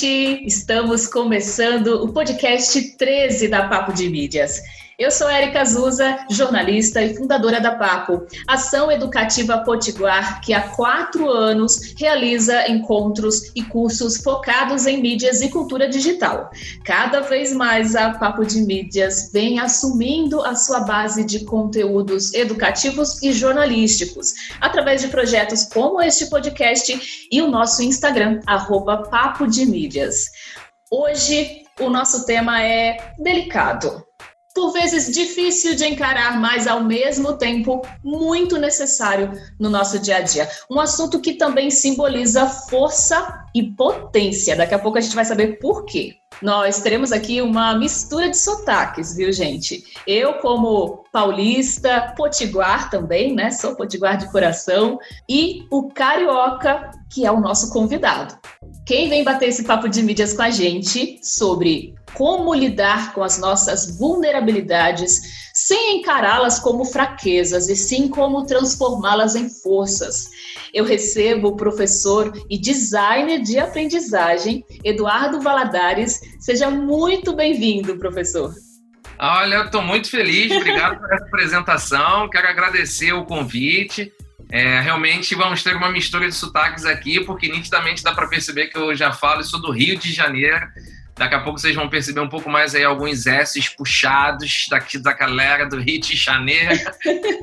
gente! Estamos começando o podcast 13 da Papo de Mídias. Eu sou Érica Azusa, jornalista e fundadora da PAPO, Ação Educativa Potiguar, que há quatro anos realiza encontros e cursos focados em mídias e cultura digital. Cada vez mais a Papo de Mídias vem assumindo a sua base de conteúdos educativos e jornalísticos, através de projetos como este podcast e o nosso Instagram, arroba Papo de Mídias. Hoje, o nosso tema é delicado por vezes difícil de encarar, mas ao mesmo tempo muito necessário no nosso dia a dia. Um assunto que também simboliza força e potência. Daqui a pouco a gente vai saber por quê. Nós teremos aqui uma mistura de sotaques, viu, gente? Eu, como paulista, potiguar também, né? Sou potiguar de coração, e o carioca, que é o nosso convidado. Quem vem bater esse papo de mídias com a gente sobre como lidar com as nossas vulnerabilidades sem encará-las como fraquezas e sim como transformá-las em forças. Eu recebo o professor e designer de aprendizagem, Eduardo Valadares. Seja muito bem-vindo, professor. Olha, eu estou muito feliz, obrigado essa apresentação, quero agradecer o convite. É, realmente vamos ter uma mistura de sotaques aqui, porque nitidamente dá para perceber que eu já falo, sou do Rio de Janeiro, Daqui a pouco vocês vão perceber um pouco mais aí alguns S's puxados daqui da galera do Rio de Janeiro.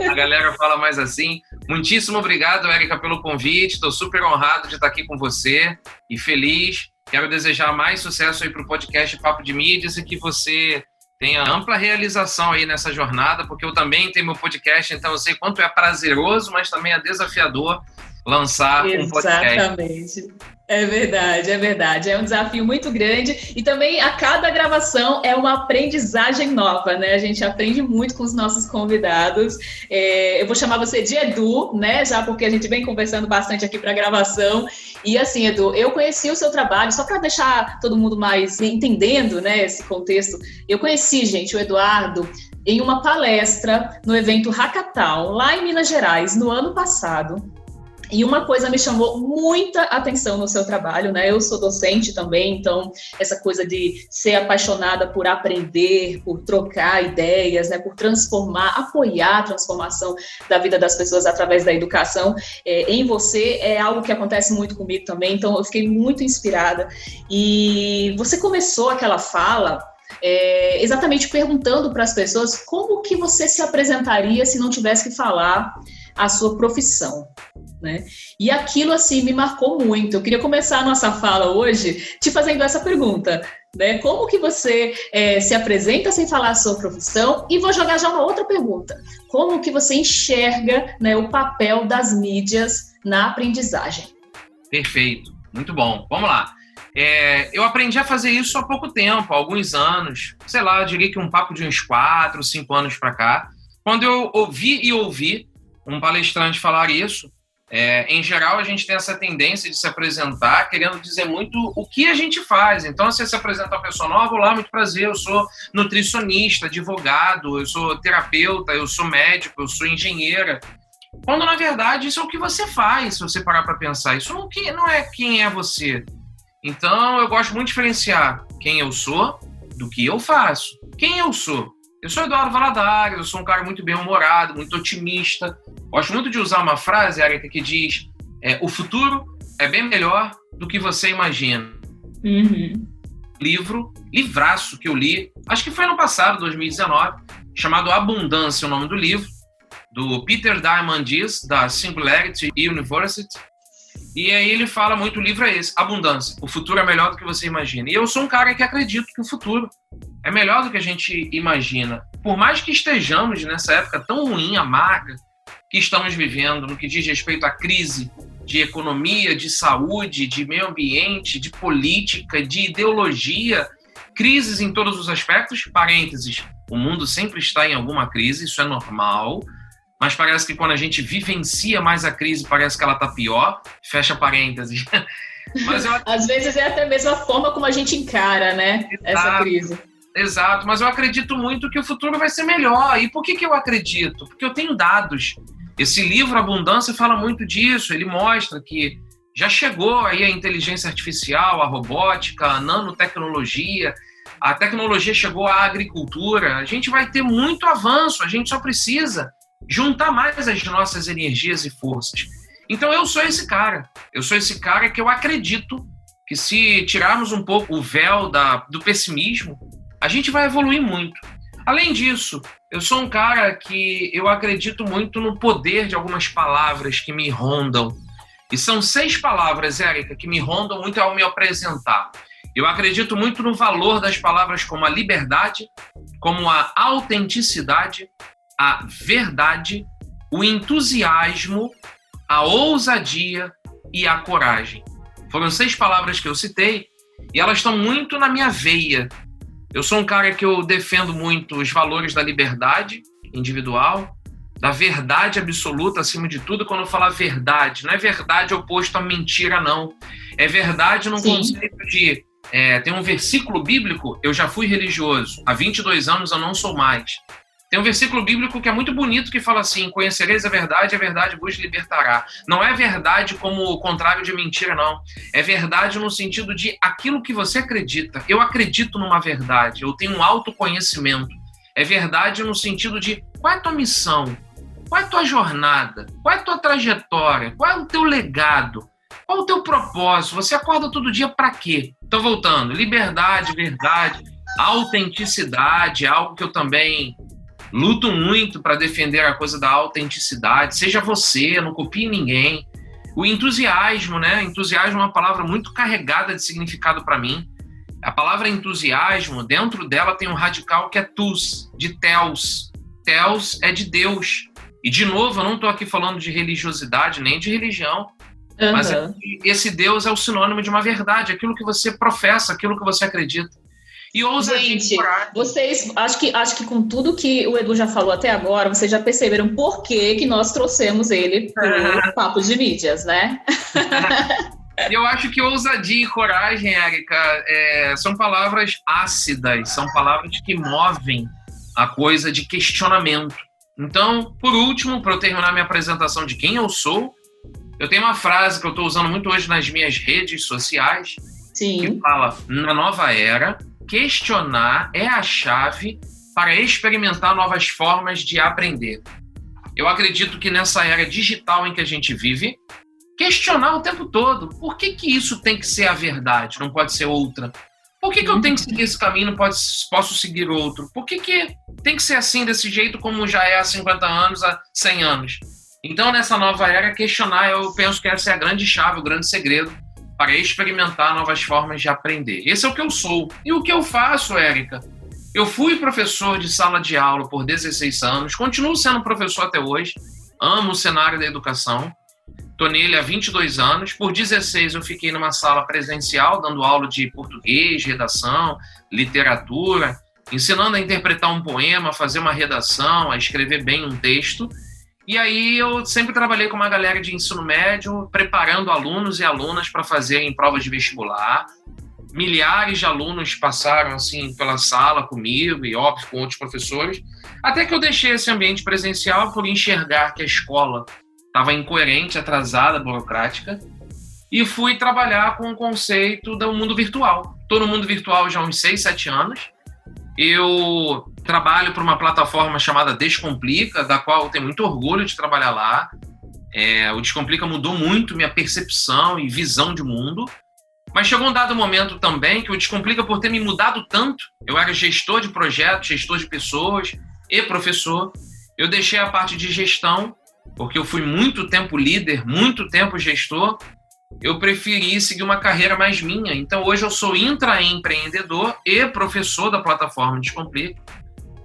A galera fala mais assim. Muitíssimo obrigado, Érica, pelo convite. Estou super honrado de estar aqui com você e feliz. Quero desejar mais sucesso aí para o podcast Papo de Mídias e que você tenha ampla realização aí nessa jornada, porque eu também tenho meu podcast, então eu sei quanto é prazeroso, mas também é desafiador lançar Exatamente. um podcast. Exatamente. É verdade, é verdade. É um desafio muito grande e também a cada gravação é uma aprendizagem nova, né? A gente aprende muito com os nossos convidados. É, eu vou chamar você de Edu, né? Já porque a gente vem conversando bastante aqui para gravação. E assim, Edu, eu conheci o seu trabalho, só para deixar todo mundo mais entendendo, né, esse contexto. Eu conheci, gente, o Eduardo em uma palestra no evento Hackathon, lá em Minas Gerais, no ano passado. E uma coisa me chamou muita atenção no seu trabalho, né? Eu sou docente também, então essa coisa de ser apaixonada por aprender, por trocar ideias, né? Por transformar, apoiar a transformação da vida das pessoas através da educação é, em você é algo que acontece muito comigo também. Então eu fiquei muito inspirada. E você começou aquela fala é, exatamente perguntando para as pessoas como que você se apresentaria se não tivesse que falar a sua profissão. Né? E aquilo assim me marcou muito. Eu queria começar a nossa fala hoje te fazendo essa pergunta, né? Como que você é, se apresenta sem falar a sua profissão? E vou jogar já uma outra pergunta: Como que você enxerga né, o papel das mídias na aprendizagem? Perfeito, muito bom. Vamos lá. É, eu aprendi a fazer isso há pouco tempo, há alguns anos, sei lá, eu diria que um papo de uns quatro, cinco anos para cá, quando eu ouvi e ouvi um palestrante falar isso, é, em geral, a gente tem essa tendência de se apresentar querendo dizer muito o que a gente faz. Então, você se apresenta uma pessoa nova, olá, muito prazer, eu sou nutricionista, advogado, eu sou terapeuta, eu sou médico, eu sou engenheira. Quando, na verdade, isso é o que você faz, se você parar para pensar. Isso não, não é quem é você. Então, eu gosto muito de diferenciar quem eu sou do que eu faço. Quem eu sou? Eu sou Eduardo Valadares, eu sou um cara muito bem-humorado, muito otimista. Gosto muito de usar uma frase, Erika, que diz: é, o futuro é bem melhor do que você imagina. Uhum. Livro, livraço que eu li, acho que foi no passado, 2019, chamado Abundância, o nome do livro, do Peter Diamond Diaz, da Singularity University. E aí ele fala muito, o livro é esse, Abundância, o futuro é melhor do que você imagina. E eu sou um cara que acredito que o futuro é melhor do que a gente imagina. Por mais que estejamos nessa época tão ruim, amarga, que estamos vivendo no que diz respeito à crise de economia, de saúde, de meio ambiente, de política, de ideologia, crises em todos os aspectos, parênteses, o mundo sempre está em alguma crise, isso é normal, mas parece que quando a gente vivencia mais a crise, parece que ela está pior, fecha parênteses. Mas eu... Às vezes é até mesmo a forma como a gente encara, né, Exato. essa crise. Exato, mas eu acredito muito que o futuro vai ser melhor. E por que, que eu acredito? Porque eu tenho dados. Esse livro Abundância fala muito disso. Ele mostra que Já chegou aí a inteligência artificial, a robótica, a nanotecnologia, a tecnologia chegou à agricultura. A gente vai ter muito avanço, a gente só precisa juntar mais as nossas energias e forças. Então eu sou esse cara. Eu sou esse cara que eu acredito que se tirarmos um pouco o véu da, do pessimismo, a gente vai evoluir muito. Além disso, eu sou um cara que eu acredito muito no poder de algumas palavras que me rondam. E são seis palavras, Érica, que me rondam muito ao me apresentar. Eu acredito muito no valor das palavras como a liberdade, como a autenticidade, a verdade, o entusiasmo, a ousadia e a coragem. Foram seis palavras que eu citei e elas estão muito na minha veia. Eu sou um cara que eu defendo muito os valores da liberdade individual, da verdade absoluta acima de tudo. Quando eu falar verdade, não é verdade oposto à mentira, não. É verdade no Sim. conceito de. É, tem um versículo bíblico, eu já fui religioso, há 22 anos eu não sou mais. Tem um versículo bíblico que é muito bonito que fala assim: Conhecereis a verdade, a verdade vos libertará. Não é verdade como o contrário de mentira, não. É verdade no sentido de aquilo que você acredita. Eu acredito numa verdade, eu tenho um autoconhecimento. É verdade no sentido de qual é a tua missão? Qual é a tua jornada? Qual é a tua trajetória? Qual é o teu legado? Qual é o teu propósito? Você acorda todo dia para quê? Então, voltando: liberdade, verdade, autenticidade, algo que eu também luto muito para defender a coisa da autenticidade. Seja você, não copie ninguém. O entusiasmo, né? Entusiasmo é uma palavra muito carregada de significado para mim. A palavra entusiasmo, dentro dela tem um radical que é tus, de teos. Teos é de Deus. E, de novo, eu não estou aqui falando de religiosidade nem de religião, uhum. mas esse Deus é o sinônimo de uma verdade, aquilo que você professa, aquilo que você acredita. E ousa Gente, vocês, acho que, acho que com tudo que o Edu já falou até agora, vocês já perceberam por que, que nós trouxemos ele para o Papo de Mídias, né? Eu acho que ousadia e coragem, Érica, é, são palavras ácidas, são palavras que movem a coisa de questionamento. Então, por último, para eu terminar minha apresentação de quem eu sou, eu tenho uma frase que eu estou usando muito hoje nas minhas redes sociais, Sim. que fala: na nova era, questionar é a chave para experimentar novas formas de aprender. Eu acredito que nessa era digital em que a gente vive, questionar o tempo todo. Por que, que isso tem que ser a verdade, não pode ser outra? Por que, que eu tenho que seguir esse caminho, não pode, posso seguir outro? Por que, que tem que ser assim, desse jeito, como já é há 50 anos, há 100 anos? Então, nessa nova era, questionar, eu penso que essa é a grande chave, o grande segredo para experimentar novas formas de aprender. Esse é o que eu sou. E o que eu faço, Érica? Eu fui professor de sala de aula por 16 anos, continuo sendo professor até hoje, amo o cenário da educação, estou nele há 22 anos. Por 16 eu fiquei numa sala presencial, dando aula de português, redação, literatura, ensinando a interpretar um poema, fazer uma redação, a escrever bem um texto. E aí eu sempre trabalhei com uma galera de ensino médio, preparando alunos e alunas para fazerem provas de vestibular. Milhares de alunos passaram assim pela sala comigo e óbvio com outros professores, até que eu deixei esse ambiente presencial por enxergar que a escola estava incoerente, atrasada, burocrática, e fui trabalhar com o conceito do mundo virtual. No mundo virtual já há uns 6, 7 anos. Eu trabalho para uma plataforma chamada Descomplica, da qual eu tenho muito orgulho de trabalhar lá. É, o Descomplica mudou muito minha percepção e visão de mundo. Mas chegou um dado momento também que o Descomplica, por ter me mudado tanto, eu era gestor de projetos, gestor de pessoas e professor, eu deixei a parte de gestão, porque eu fui muito tempo líder, muito tempo gestor, eu preferi seguir uma carreira mais minha. Então hoje eu sou intraempreendedor e professor da plataforma Descomplica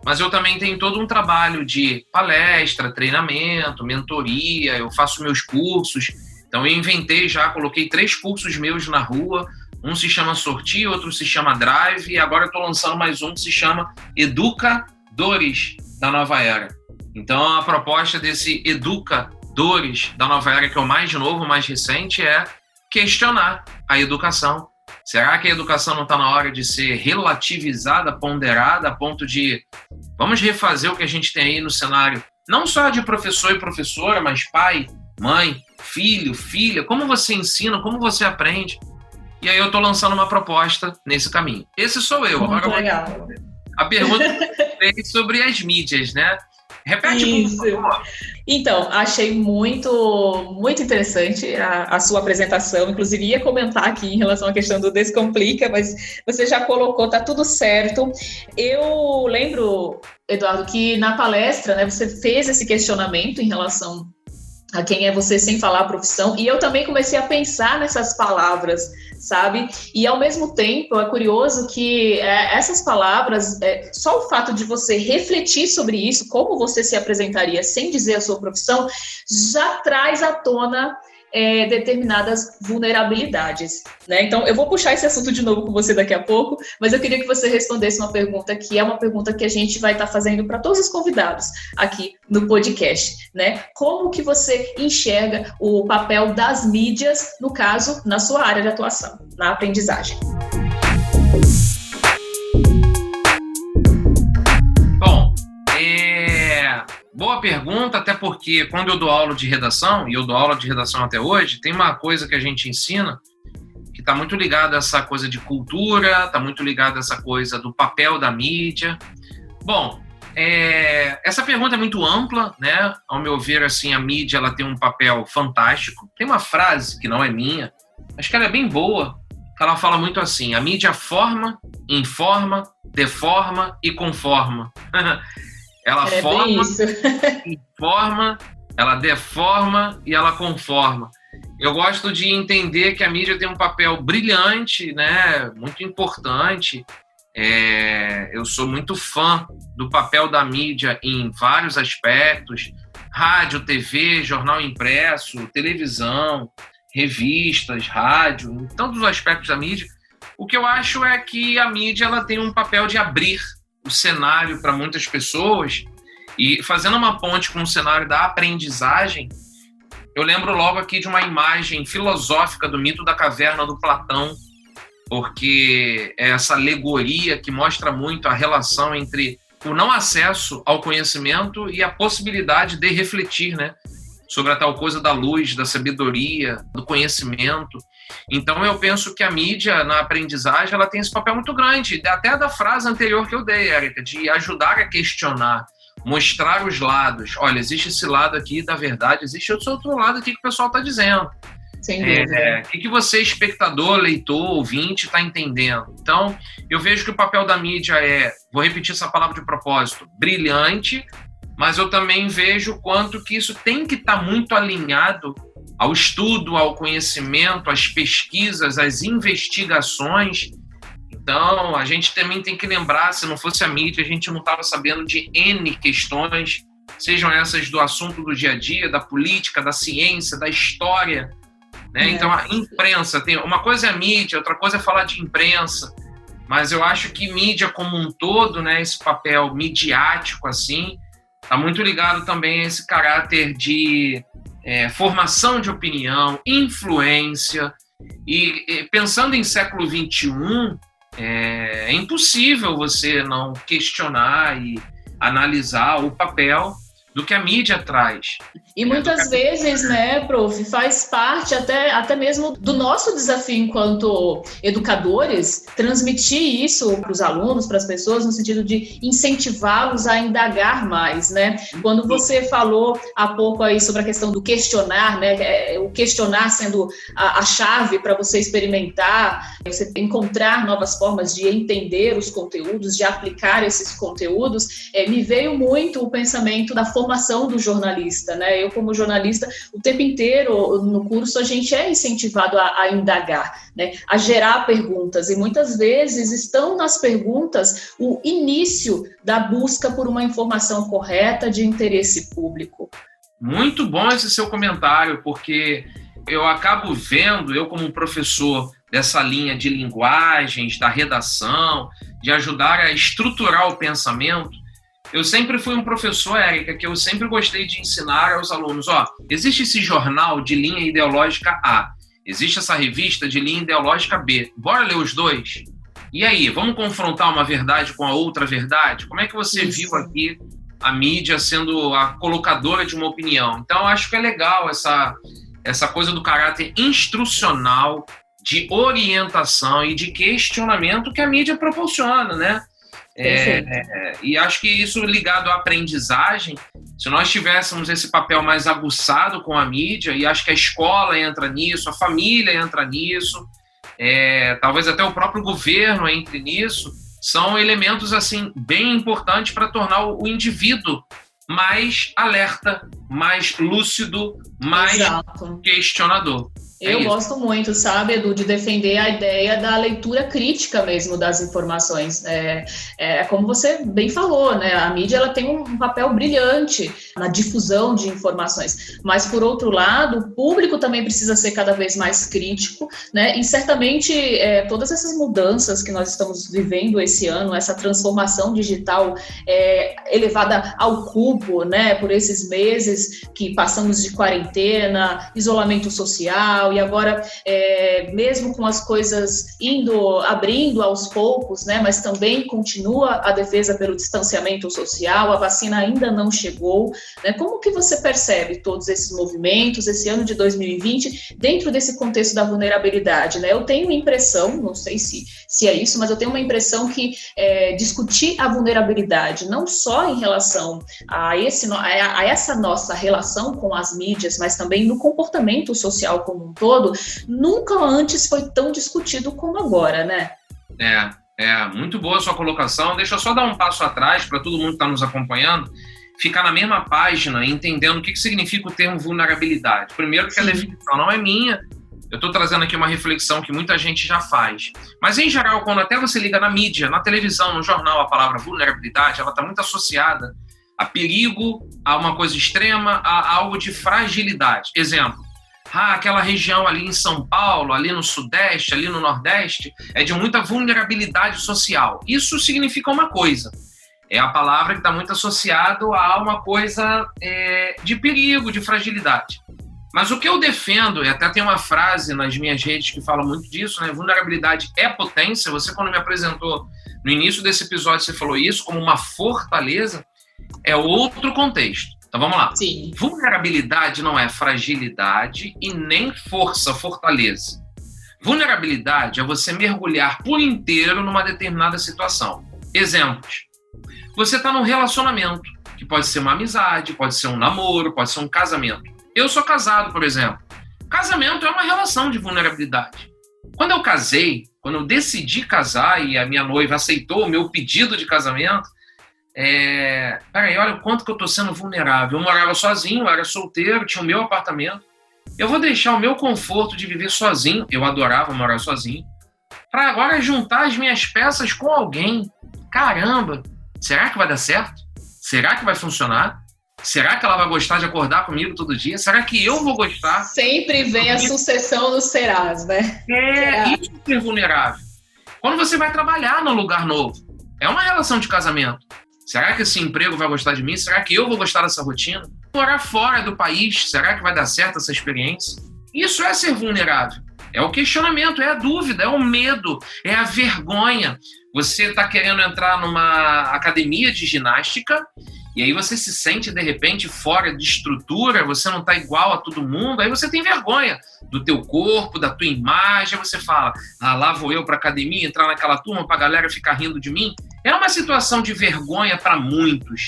mas eu também tenho todo um trabalho de palestra, treinamento, mentoria, eu faço meus cursos. Então eu inventei já, coloquei três cursos meus na rua. Um se chama Sortir, outro se chama Drive, e agora eu estou lançando mais um que se chama Educadores da Nova Era. Então a proposta desse Educadores da Nova Era, que é o mais novo, o mais recente, é questionar a educação, Será que a educação não está na hora de ser relativizada, ponderada, a ponto de vamos refazer o que a gente tem aí no cenário, não só de professor e professora, mas pai, mãe, filho, filha, como você ensina, como você aprende. E aí eu estou lançando uma proposta nesse caminho. Esse sou eu. Muito Agora, legal. A pergunta é sobre as mídias, né? Repete Isso. por favor. Então, achei muito, muito interessante a, a, sua apresentação. Inclusive, ia comentar aqui em relação à questão do Descomplica, mas você já colocou, tá tudo certo. Eu lembro, Eduardo, que na palestra, né, você fez esse questionamento em relação a quem é você sem falar a profissão, e eu também comecei a pensar nessas palavras sabe? E ao mesmo tempo é curioso que é, essas palavras, é, só o fato de você refletir sobre isso, como você se apresentaria sem dizer a sua profissão, já traz à tona é, determinadas vulnerabilidades. Né? Então, eu vou puxar esse assunto de novo com você daqui a pouco, mas eu queria que você respondesse uma pergunta que é uma pergunta que a gente vai estar fazendo para todos os convidados aqui no podcast. Né? Como que você enxerga o papel das mídias, no caso, na sua área de atuação, na aprendizagem? Boa pergunta, até porque quando eu dou aula de redação, e eu dou aula de redação até hoje, tem uma coisa que a gente ensina que está muito ligada a essa coisa de cultura, está muito ligada a essa coisa do papel da mídia. Bom, é, essa pergunta é muito ampla, né? Ao meu ver, assim, a mídia ela tem um papel fantástico. Tem uma frase que não é minha, acho que ela é bem boa. Ela fala muito assim: a mídia forma, informa, deforma e conforma. Ela é forma, informa, ela deforma e ela conforma. Eu gosto de entender que a mídia tem um papel brilhante, né, muito importante. É, eu sou muito fã do papel da mídia em vários aspectos: rádio, TV, jornal impresso, televisão, revistas, rádio, em todos os aspectos da mídia. O que eu acho é que a mídia ela tem um papel de abrir o cenário para muitas pessoas e fazendo uma ponte com o cenário da aprendizagem, eu lembro logo aqui de uma imagem filosófica do mito da caverna do Platão, porque é essa alegoria que mostra muito a relação entre o não acesso ao conhecimento e a possibilidade de refletir, né, sobre a tal coisa da luz, da sabedoria, do conhecimento. Então eu penso que a mídia na aprendizagem ela tem esse papel muito grande, até da frase anterior que eu dei, Érica, de ajudar a questionar, mostrar os lados. Olha, existe esse lado aqui da verdade, existe esse outro lado aqui que o pessoal está dizendo. Sem dúvida. É, o que, que você, espectador, leitor, ouvinte, está entendendo? Então, eu vejo que o papel da mídia é, vou repetir essa palavra de propósito, brilhante, mas eu também vejo quanto que isso tem que estar tá muito alinhado ao estudo, ao conhecimento, às pesquisas, às investigações. Então, a gente também tem que lembrar, se não fosse a mídia, a gente não estava sabendo de N questões, sejam essas do assunto do dia a dia, da política, da ciência, da história. Né? É. Então, a imprensa, tem uma coisa é a mídia, outra coisa é falar de imprensa, mas eu acho que mídia como um todo, né, esse papel midiático, assim, está muito ligado também a esse caráter de é, formação de opinião, influência. E, e pensando em século XXI, é, é impossível você não questionar e analisar o papel do que a mídia traz. E muitas vezes, né, prof, faz parte até, até mesmo do nosso desafio enquanto educadores, transmitir isso para os alunos, para as pessoas, no sentido de incentivá-los a indagar mais, né? Quando você falou há pouco aí sobre a questão do questionar, né, é, o questionar sendo a, a chave para você experimentar, você encontrar novas formas de entender os conteúdos, de aplicar esses conteúdos, é, me veio muito o pensamento da formação do jornalista, né? eu como jornalista, o tempo inteiro no curso a gente é incentivado a, a indagar, né, a gerar perguntas e muitas vezes estão nas perguntas o início da busca por uma informação correta de interesse público. Muito bom esse seu comentário, porque eu acabo vendo, eu como professor dessa linha de linguagens, da redação, de ajudar a estruturar o pensamento, eu sempre fui um professor, Érica, que eu sempre gostei de ensinar aos alunos: ó, existe esse jornal de linha ideológica A, existe essa revista de linha ideológica B. Bora ler os dois? E aí, vamos confrontar uma verdade com a outra verdade? Como é que você Isso. viu aqui a mídia sendo a colocadora de uma opinião? Então, acho que é legal essa, essa coisa do caráter instrucional, de orientação e de questionamento que a mídia proporciona, né? É, é, e acho que isso ligado à aprendizagem, se nós tivéssemos esse papel mais aguçado com a mídia, e acho que a escola entra nisso, a família entra nisso, é, talvez até o próprio governo entre nisso, são elementos assim bem importantes para tornar o indivíduo mais alerta, mais lúcido, mais Exato. questionador. É eu é gosto muito, sabe, Edu, de defender a ideia da leitura crítica mesmo das informações. É, é como você bem falou, né? A mídia ela tem um papel brilhante na difusão de informações, mas por outro lado, o público também precisa ser cada vez mais crítico, né? E certamente é, todas essas mudanças que nós estamos vivendo esse ano, essa transformação digital é, elevada ao cubo, né? Por esses meses que passamos de quarentena, isolamento social e agora, é, mesmo com as coisas indo, abrindo aos poucos, né, mas também continua a defesa pelo distanciamento social, a vacina ainda não chegou, né, como que você percebe todos esses movimentos, esse ano de 2020, dentro desse contexto da vulnerabilidade, né, eu tenho impressão, não sei se, se é isso, mas eu tenho uma impressão que é, discutir a vulnerabilidade, não só em relação a, esse, a, essa nossa relação com as mídias, mas também no comportamento social como um todo, nunca antes foi tão discutido como agora, né? É, é muito boa a sua colocação. Deixa eu só dar um passo atrás para todo mundo que está nos acompanhando ficar na mesma página, entendendo o que, que significa o termo vulnerabilidade. Primeiro, que Sim. a definição não é minha, eu estou trazendo aqui uma reflexão que muita gente já faz. Mas, em geral, quando até você liga na mídia, na televisão, no jornal, a palavra vulnerabilidade, ela está muito associada a perigo, a uma coisa extrema, a algo de fragilidade. Exemplo, ah, aquela região ali em São Paulo, ali no Sudeste, ali no Nordeste, é de muita vulnerabilidade social. Isso significa uma coisa. É a palavra que está muito associado a uma coisa é, de perigo, de fragilidade. Mas o que eu defendo, e até tem uma frase nas minhas redes que fala muito disso, né? Vulnerabilidade é potência. Você, quando me apresentou no início desse episódio, você falou isso como uma fortaleza. É outro contexto. Então vamos lá. Sim. Vulnerabilidade não é fragilidade e nem força, fortaleza. Vulnerabilidade é você mergulhar por inteiro numa determinada situação. Exemplos. Você está num relacionamento, que pode ser uma amizade, pode ser um namoro, pode ser um casamento. Eu sou casado, por exemplo. Casamento é uma relação de vulnerabilidade. Quando eu casei, quando eu decidi casar e a minha noiva aceitou o meu pedido de casamento, é, peraí, olha o quanto que eu estou sendo vulnerável. Eu morava sozinho, eu era solteiro, tinha o meu apartamento. Eu vou deixar o meu conforto de viver sozinho, eu adorava morar sozinho, para agora juntar as minhas peças com alguém. Caramba, será que vai dar certo? Será que vai funcionar? Será que ela vai gostar de acordar comigo todo dia? Será que eu vou gostar? Sempre vem a sucessão dos serás, né? É, isso é vulnerável. Quando você vai trabalhar num lugar novo, é uma relação de casamento. Será que esse emprego vai gostar de mim? Será que eu vou gostar dessa rotina? Morar fora do país, será que vai dar certo essa experiência? Isso é ser vulnerável. É o questionamento, é a dúvida, é o medo, é a vergonha. Você está querendo entrar numa academia de ginástica e aí você se sente de repente fora de estrutura, você não está igual a todo mundo, aí você tem vergonha do teu corpo, da tua imagem, você fala: "Ah, lá vou eu para academia, entrar naquela turma para a galera ficar rindo de mim". É uma situação de vergonha para muitos.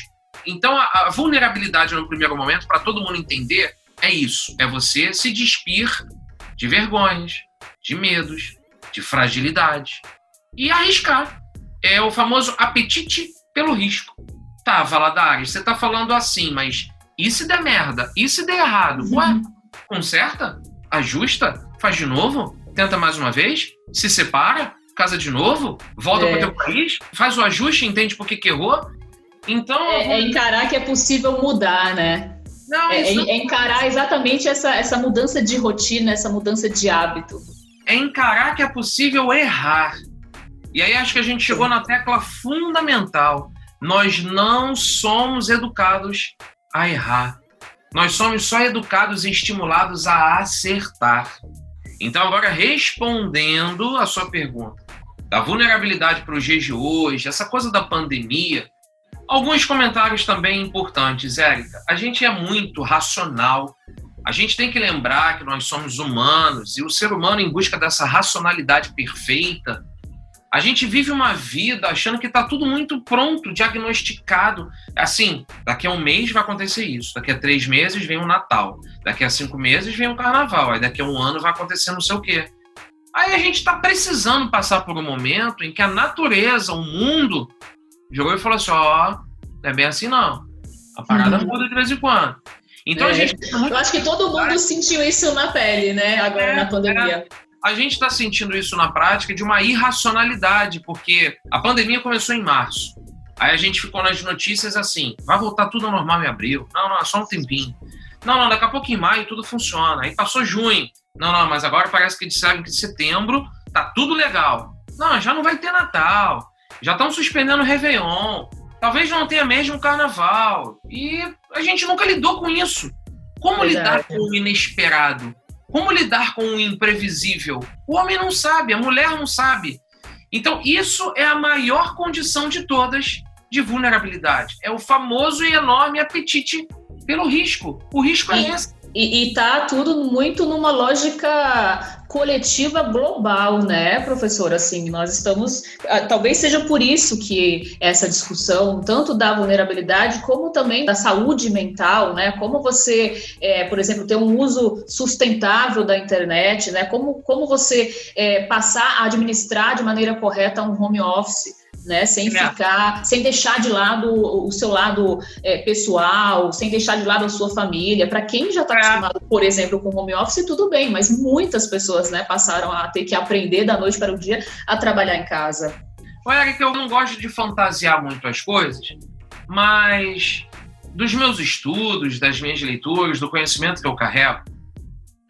Então a, a vulnerabilidade no primeiro momento para todo mundo entender é isso, é você se despir de vergonhas, de medos, de fragilidade e arriscar. É o famoso apetite pelo risco. Tá, Valadares, você tá falando assim, mas e se der merda? E se der errado? Uhum. Ué, conserta? Ajusta? Faz de novo? Tenta mais uma vez? Se separa? Casa de novo? Volta é. para o teu país? Faz o ajuste, entende por que, que errou? Então. É, é, encarar que é possível mudar, né? Não, é, isso... é encarar exatamente essa, essa mudança de rotina, essa mudança de hábito. É encarar que é possível errar. E aí acho que a gente chegou na tecla fundamental nós não somos educados a errar. Nós somos só educados e estimulados a acertar. Então, agora respondendo a sua pergunta, da vulnerabilidade para os dias de hoje, essa coisa da pandemia, alguns comentários também importantes, Érica. A gente é muito racional A gente tem que lembrar que nós somos humanos e o ser humano, em busca dessa racionalidade perfeita, a gente vive uma vida achando que está tudo muito pronto, diagnosticado. Assim, daqui a um mês vai acontecer isso, daqui a três meses vem o Natal, daqui a cinco meses vem o Carnaval, aí daqui a um ano vai acontecer não sei o quê. Aí a gente está precisando passar por um momento em que a natureza, o mundo, jogou e falou assim: ó, não é bem assim não. A parada uhum. muda de vez em quando. Então é. a gente. Eu acho que todo mundo sentiu isso na pele, né, agora é, na pandemia. É a gente está sentindo isso na prática de uma irracionalidade, porque a pandemia começou em março. Aí a gente ficou nas notícias assim: vai voltar tudo ao normal em abril. Não, não, é só um tempinho. Não, não, daqui a pouco em maio tudo funciona. Aí passou junho. Não, não, mas agora parece que disseram que em setembro tá tudo legal. Não, já não vai ter Natal. Já estão suspendendo o Réveillon. Talvez não tenha mesmo Carnaval. E a gente nunca lidou com isso. Como Verdade. lidar com o inesperado? Como lidar com o imprevisível? O homem não sabe, a mulher não sabe. Então, isso é a maior condição de todas de vulnerabilidade. É o famoso e enorme apetite pelo risco. O risco é esse. E, e tá tudo muito numa lógica coletiva global, né, professor? Assim, nós estamos. Ah, talvez seja por isso que essa discussão, tanto da vulnerabilidade, como também da saúde mental, né? Como você, é, por exemplo, ter um uso sustentável da internet, né? Como, como você é, passar a administrar de maneira correta um home office né? Sem ficar, sem deixar de lado o seu lado é, pessoal, sem deixar de lado a sua família. Para quem já está acostumado, por exemplo, com home office, tudo bem, mas muitas pessoas, né, passaram a ter que aprender da noite para o dia a trabalhar em casa. Olha, que eu não gosto de fantasiar muito as coisas, mas dos meus estudos, das minhas leituras, do conhecimento que eu carrego,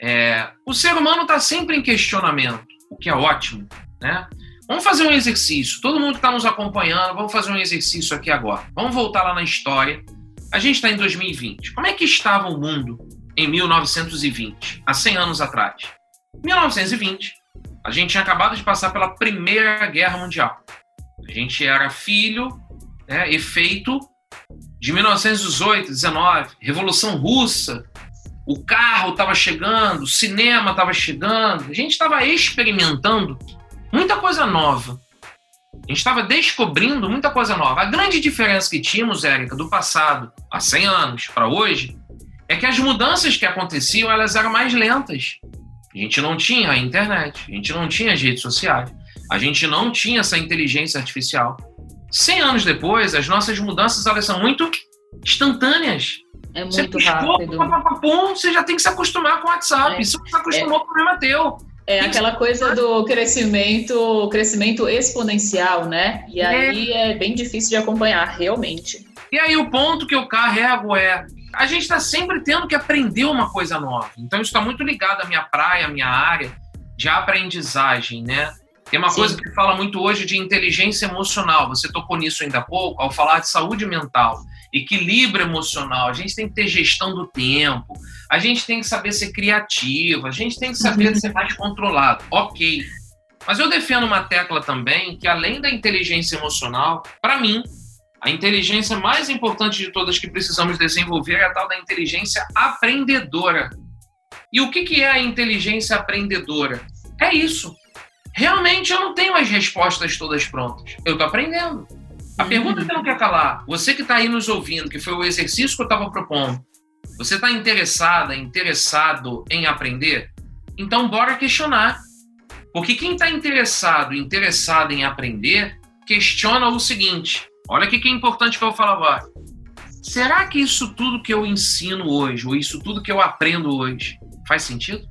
é, o ser humano está sempre em questionamento, o que é ótimo, né? Vamos fazer um exercício. Todo mundo que está nos acompanhando, vamos fazer um exercício aqui agora. Vamos voltar lá na história. A gente está em 2020. Como é que estava o mundo em 1920, há 100 anos atrás? 1920, a gente tinha acabado de passar pela Primeira Guerra Mundial. A gente era filho, né, efeito de 1918, 19, Revolução Russa. O carro estava chegando, o cinema estava chegando. A gente estava experimentando muita coisa nova. A gente estava descobrindo muita coisa nova. A grande diferença que tínhamos, Érica, do passado, há 100 anos, para hoje, é que as mudanças que aconteciam, elas eram mais lentas. A gente não tinha a internet, a gente não tinha as redes sociais, a gente não tinha essa inteligência artificial. 100 anos depois, as nossas mudanças, elas são muito instantâneas. É muito você rápido. Pum, você já tem que se acostumar com o WhatsApp. É. Se você se acostumou, é. o problema é teu. É aquela coisa do crescimento, crescimento exponencial, né? E é. aí é. é bem difícil de acompanhar, realmente. E aí o ponto que eu carrego é a gente está sempre tendo que aprender uma coisa nova. Então isso está muito ligado à minha praia, à minha área de aprendizagem, né? Tem uma Sim. coisa que fala muito hoje de inteligência emocional. Você tocou nisso ainda há pouco, ao falar de saúde mental, equilíbrio emocional. A gente tem que ter gestão do tempo, a gente tem que saber ser criativo, a gente tem que saber uhum. ser mais controlado. Ok. Mas eu defendo uma tecla também que, além da inteligência emocional, para mim, a inteligência mais importante de todas que precisamos desenvolver é a tal da inteligência aprendedora. E o que, que é a inteligência aprendedora? É isso realmente eu não tenho as respostas todas prontas. Eu estou aprendendo. A uhum. pergunta que não quer calar, você que está aí nos ouvindo, que foi o exercício que eu estava propondo, você está interessada, interessado em aprender? Então bora questionar. Porque quem está interessado, interessado em aprender, questiona o seguinte: olha o que é importante que eu vou falar agora. Será que isso tudo que eu ensino hoje, ou isso tudo que eu aprendo hoje, faz sentido?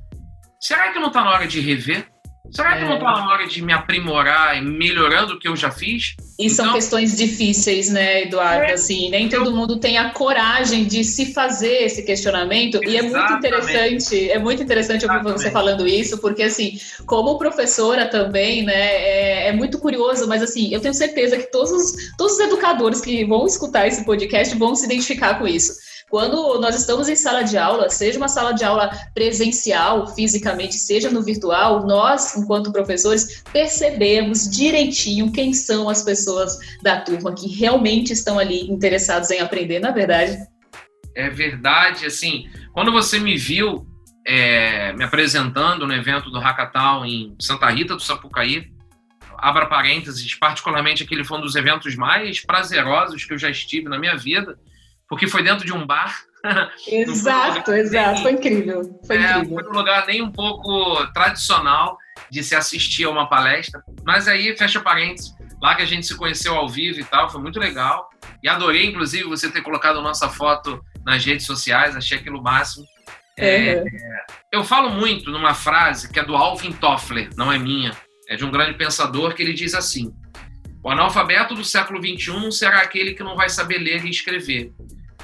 Será que não está na hora de rever? Será que é... não está na hora de me aprimorar, melhorando o que eu já fiz? E então... são questões difíceis, né, Eduardo? É. Assim, nem todo mundo tem a coragem de se fazer esse questionamento. Exatamente. E é muito interessante, é muito interessante ouvir você falando isso, porque assim, como professora também, né, é, é, muito curioso, mas assim, eu tenho certeza que todos os, todos os educadores que vão escutar esse podcast vão se identificar com isso quando nós estamos em sala de aula, seja uma sala de aula presencial, fisicamente, seja no virtual, nós, enquanto professores, percebemos direitinho quem são as pessoas da turma que realmente estão ali interessados em aprender, na verdade. é verdade. Assim, quando você me viu é, me apresentando no evento do Hackathon em Santa Rita do Sapucaí, abra parênteses, particularmente aquele foi um dos eventos mais prazerosos que eu já estive na minha vida, porque foi dentro de um bar. Exato, um exato, foi incrível. Foi, é, incrível. foi um lugar nem um pouco tradicional de se assistir a uma palestra, mas aí, fecha parênteses, lá que a gente se conheceu ao vivo e tal, foi muito legal. E adorei, inclusive, você ter colocado nossa foto nas redes sociais, achei aquilo máximo. É, uhum. eu falo muito numa frase que é do Alvin Toffler, não é minha, é de um grande pensador que ele diz assim: o analfabeto do século XXI não será aquele que não vai saber ler e escrever.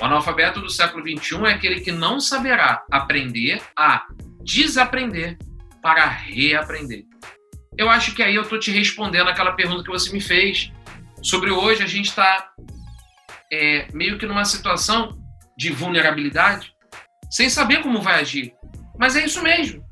O analfabeto do século XXI é aquele que não saberá aprender a desaprender para reaprender. Eu acho que aí eu estou te respondendo aquela pergunta que você me fez sobre hoje a gente está é, meio que numa situação de vulnerabilidade, sem saber como vai agir. Mas é isso mesmo.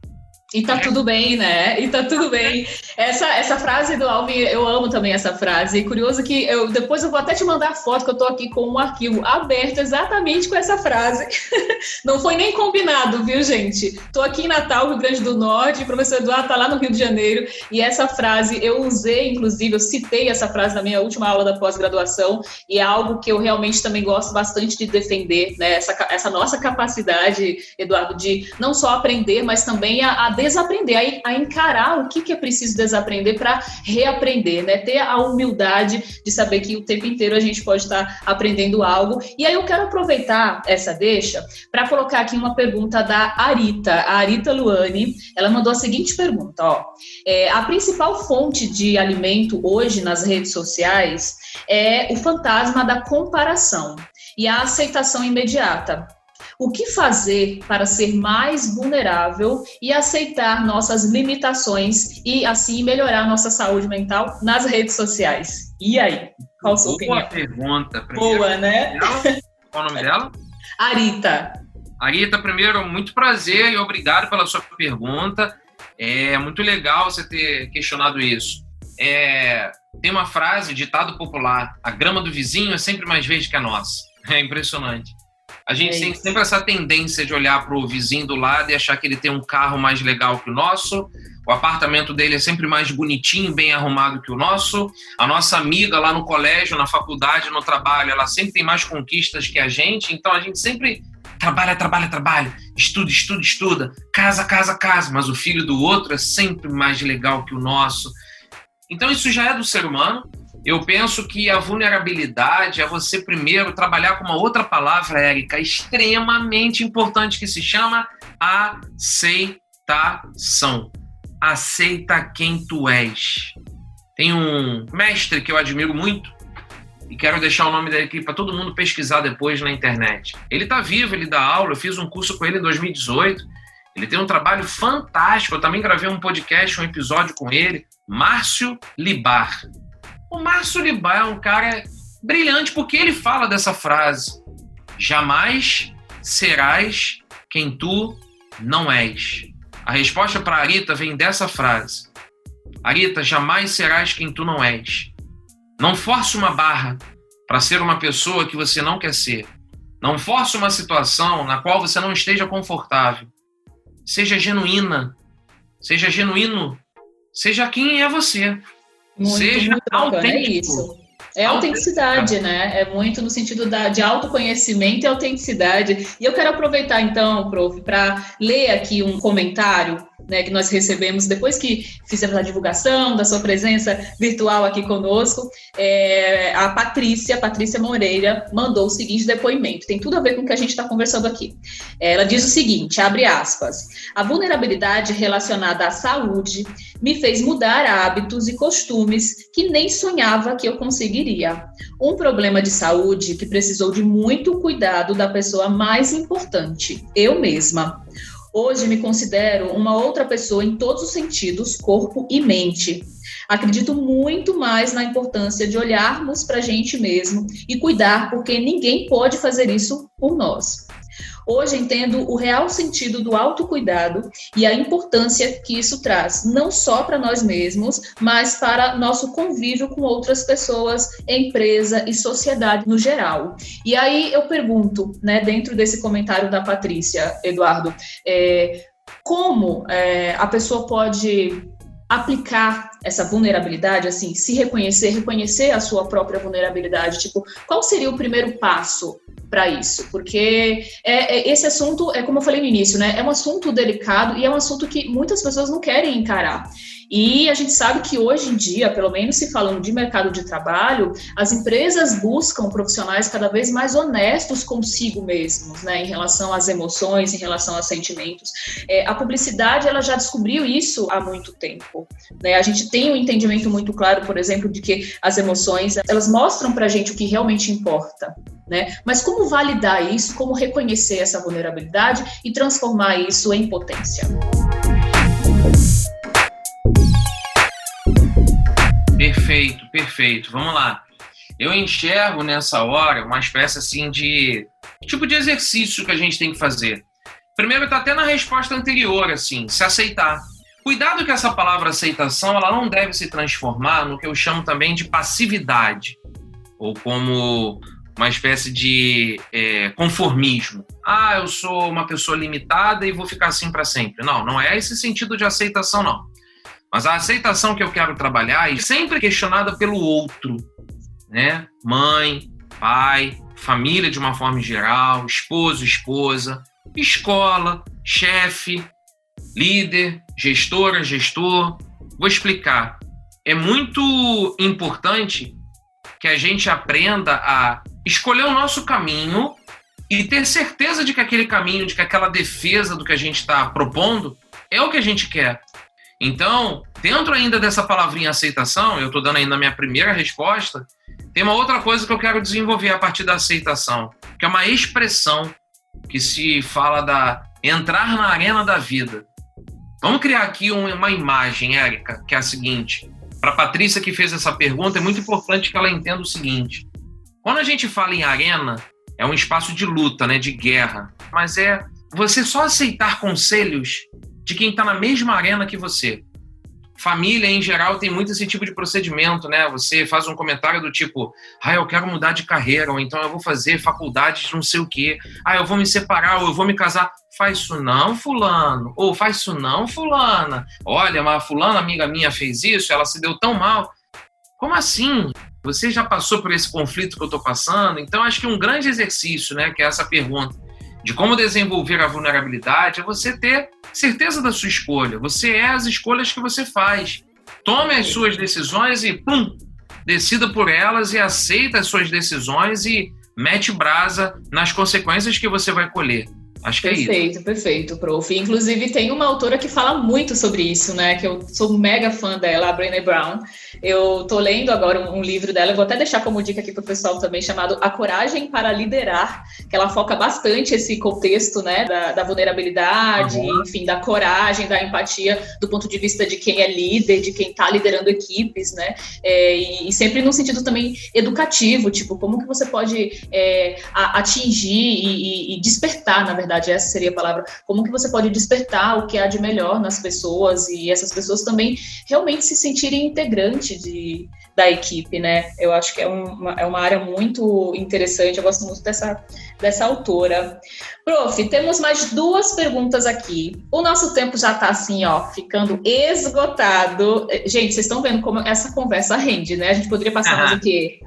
E tá tudo bem, né? E tá tudo bem. Essa, essa frase do Alvin, eu amo também essa frase. E curioso que eu depois eu vou até te mandar a foto que eu tô aqui com um arquivo aberto exatamente com essa frase. Não foi nem combinado, viu, gente? Tô aqui em Natal, Rio Grande do Norte, o professor Eduardo tá lá no Rio de Janeiro, e essa frase eu usei, inclusive, eu citei essa frase na minha última aula da pós-graduação, e é algo que eu realmente também gosto bastante de defender, né? Essa, essa nossa capacidade, Eduardo, de não só aprender, mas também a desaprender, a, a encarar o que, que é preciso desaprender para reaprender, né? Ter a humildade de saber que o tempo inteiro a gente pode estar aprendendo algo. E aí eu quero aproveitar essa deixa para colocar aqui uma pergunta da Arita, a Arita Luani. Ela mandou a seguinte pergunta: ó, é, a principal fonte de alimento hoje nas redes sociais é o fantasma da comparação e a aceitação imediata. O que fazer para ser mais vulnerável e aceitar nossas limitações e assim melhorar nossa saúde mental nas redes sociais? E aí? Qual a sua Boa opinião? pergunta. Primeiro, Boa, né? Qual o nome dela? Arita. Arita, primeiro, muito prazer e obrigado pela sua pergunta. É muito legal você ter questionado isso. É, tem uma frase, ditado popular: a grama do vizinho é sempre mais verde que a nossa. É impressionante. A gente é tem sempre essa tendência de olhar para o vizinho do lado e achar que ele tem um carro mais legal que o nosso, o apartamento dele é sempre mais bonitinho, bem arrumado que o nosso, a nossa amiga lá no colégio, na faculdade, no trabalho, ela sempre tem mais conquistas que a gente, então a gente sempre trabalha, trabalha, trabalha, estuda, estuda, estuda, casa, casa, casa, mas o filho do outro é sempre mais legal que o nosso. Então isso já é do ser humano, eu penso que a vulnerabilidade é você primeiro trabalhar com uma outra palavra, Érica, extremamente importante que se chama aceitação. Aceita quem tu és. Tem um mestre que eu admiro muito e quero deixar o nome dele aqui para todo mundo pesquisar depois na internet. Ele está vivo, ele dá aula, eu fiz um curso com ele em 2018. Ele tem um trabalho fantástico. Eu também gravei um podcast, um episódio com ele. Márcio Libar. O Márcio Libá é um cara brilhante porque ele fala dessa frase: jamais serás quem tu não és. A resposta para Arita vem dessa frase: Arita, jamais serás quem tu não és. Não force uma barra para ser uma pessoa que você não quer ser. Não force uma situação na qual você não esteja confortável. Seja genuína. Seja genuíno. Seja quem é você. Muito, Seja muito bacana, é isso. É autenticidade, né? É muito no sentido da, de autoconhecimento e autenticidade. E eu quero aproveitar, então, prof, para ler aqui um comentário né, que nós recebemos depois que fizemos a divulgação da sua presença virtual aqui conosco. É, a Patrícia, Patrícia Moreira, mandou o seguinte depoimento. Tem tudo a ver com o que a gente está conversando aqui. Ela diz o seguinte: abre aspas. A vulnerabilidade relacionada à saúde me fez mudar hábitos e costumes que nem sonhava que eu conseguiria. Um problema de saúde que precisou de muito cuidado da pessoa mais importante, eu mesma. Hoje me considero uma outra pessoa em todos os sentidos, corpo e mente. Acredito muito mais na importância de olharmos para a gente mesmo e cuidar, porque ninguém pode fazer isso por nós. Hoje entendo o real sentido do autocuidado e a importância que isso traz, não só para nós mesmos, mas para nosso convívio com outras pessoas, empresa e sociedade no geral. E aí eu pergunto, né, dentro desse comentário da Patrícia, Eduardo, é, como é, a pessoa pode aplicar essa vulnerabilidade, assim, se reconhecer, reconhecer a sua própria vulnerabilidade, tipo, qual seria o primeiro passo para isso? Porque é, é, esse assunto, é como eu falei no início, né, é um assunto delicado e é um assunto que muitas pessoas não querem encarar. E a gente sabe que hoje em dia, pelo menos se falando de mercado de trabalho, as empresas buscam profissionais cada vez mais honestos consigo mesmos, né, em relação às emoções, em relação aos sentimentos. É, a publicidade ela já descobriu isso há muito tempo. Né? A gente tem um entendimento muito claro, por exemplo, de que as emoções elas mostram para a gente o que realmente importa. Né? Mas como validar isso, como reconhecer essa vulnerabilidade e transformar isso em potência? Perfeito, perfeito. Vamos lá. Eu enxergo nessa hora uma espécie assim de tipo de exercício que a gente tem que fazer. Primeiro está até na resposta anterior, assim, se aceitar. Cuidado que essa palavra aceitação ela não deve se transformar no que eu chamo também de passividade ou como uma espécie de é, conformismo. Ah, eu sou uma pessoa limitada e vou ficar assim para sempre. Não, não é esse sentido de aceitação, não. Mas a aceitação que eu quero trabalhar é sempre questionada pelo outro, né? Mãe, pai, família de uma forma geral, esposo, esposa, escola, chefe, líder, gestora, gestor. Vou explicar. É muito importante que a gente aprenda a escolher o nosso caminho e ter certeza de que aquele caminho, de que aquela defesa do que a gente está propondo é o que a gente quer. Então, dentro ainda dessa palavrinha aceitação, eu estou dando ainda a minha primeira resposta, tem uma outra coisa que eu quero desenvolver a partir da aceitação, que é uma expressão que se fala da entrar na arena da vida. Vamos criar aqui uma imagem, Érica, que é a seguinte. Para Patrícia que fez essa pergunta, é muito importante que ela entenda o seguinte. Quando a gente fala em arena, é um espaço de luta, né, de guerra, mas é você só aceitar conselhos de quem está na mesma arena que você. Família, em geral, tem muito esse tipo de procedimento, né? Você faz um comentário do tipo, ah, eu quero mudar de carreira, ou então eu vou fazer faculdade de não sei o quê, ah, eu vou me separar, ou eu vou me casar. Faz isso não, fulano, ou faz isso não, fulana. Olha, uma fulana amiga minha fez isso, ela se deu tão mal. Como assim? Você já passou por esse conflito que eu estou passando? Então, acho que um grande exercício, né, que é essa pergunta de como desenvolver a vulnerabilidade é você ter certeza da sua escolha. Você é as escolhas que você faz. Tome as suas decisões e, pum, decida por elas e aceita as suas decisões e mete brasa nas consequências que você vai colher. Acho que perfeito, é isso. Perfeito, perfeito, prof. Inclusive, tem uma autora que fala muito sobre isso, né? Que eu sou mega fã dela, a Brené Brown. Eu tô lendo agora um, livro dela, vou até deixar como dica aqui pro pessoal também, chamado A Coragem para Liderar, que ela foca bastante esse contexto, né? Da, da vulnerabilidade, uhum. enfim, da coragem, da empatia, do ponto de vista de quem é líder, de quem tá liderando equipes, né? É, e, e, sempre num sentido também educativo, tipo, como que você pode é, atingir e, e despertar, na verdade, verdade, essa seria a palavra, como que você pode despertar o que há de melhor nas pessoas e essas pessoas também realmente se sentirem integrantes de, da equipe, né? Eu acho que é uma, é uma área muito interessante, eu gosto muito dessa, dessa autora. Prof, temos mais duas perguntas aqui. O nosso tempo já está assim, ó, ficando esgotado. Gente, vocês estão vendo como essa conversa rende, né? A gente poderia passar mais o quê?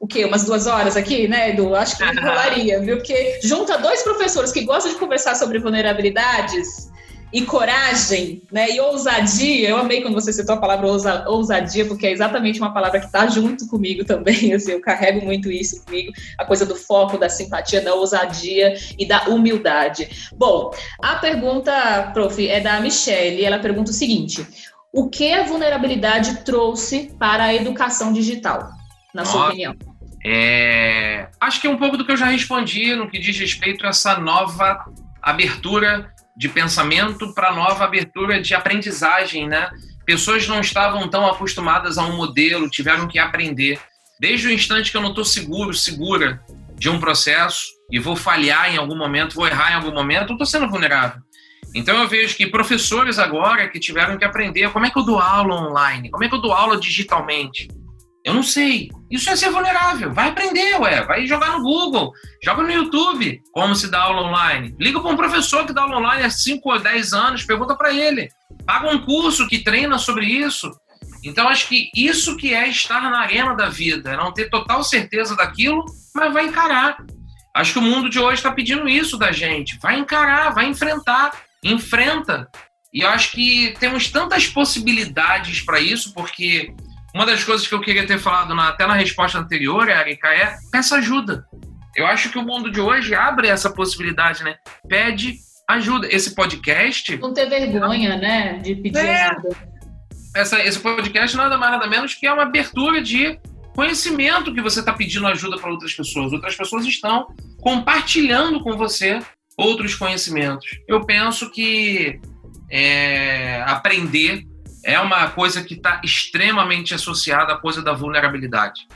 O quê? Umas duas horas aqui, né, Edu? Acho que rolaria, viu? Porque junta dois professores que gostam de conversar sobre vulnerabilidades e coragem, né, e ousadia. Eu amei quando você citou a palavra ousa, ousadia, porque é exatamente uma palavra que está junto comigo também. Assim, eu carrego muito isso comigo, a coisa do foco, da simpatia, da ousadia e da humildade. Bom, a pergunta, prof, é da Michelle. Ela pergunta o seguinte: o que a vulnerabilidade trouxe para a educação digital? na Nossa. sua opinião? É, acho que é um pouco do que eu já respondi no que diz respeito a essa nova abertura de pensamento para nova abertura de aprendizagem, né? Pessoas não estavam tão acostumadas a um modelo, tiveram que aprender. Desde o instante que eu não estou seguro, segura de um processo, e vou falhar em algum momento, vou errar em algum momento, eu estou sendo vulnerável. Então eu vejo que professores agora que tiveram que aprender como é que eu dou aula online, como é que eu dou aula digitalmente. Eu não sei. Isso é ser vulnerável. Vai aprender, ué. Vai jogar no Google, joga no YouTube como se dá aula online. Liga para um professor que dá aula online há 5 ou 10 anos, pergunta para ele. Paga um curso que treina sobre isso. Então acho que isso que é estar na arena da vida, não ter total certeza daquilo, mas vai encarar. Acho que o mundo de hoje está pedindo isso da gente. Vai encarar, vai enfrentar enfrenta. E eu acho que temos tantas possibilidades para isso, porque uma das coisas que eu queria ter falado na, até na resposta anterior, Erika, é peça ajuda. Eu acho que o mundo de hoje abre essa possibilidade, né? Pede ajuda. Esse podcast. Não ter vergonha, né? De pedir é, ajuda. Essa, esse podcast nada mais nada menos que é uma abertura de conhecimento que você está pedindo ajuda para outras pessoas. Outras pessoas estão compartilhando com você outros conhecimentos. Eu penso que é, aprender é uma coisa que está extremamente associada à coisa da vulnerabilidade.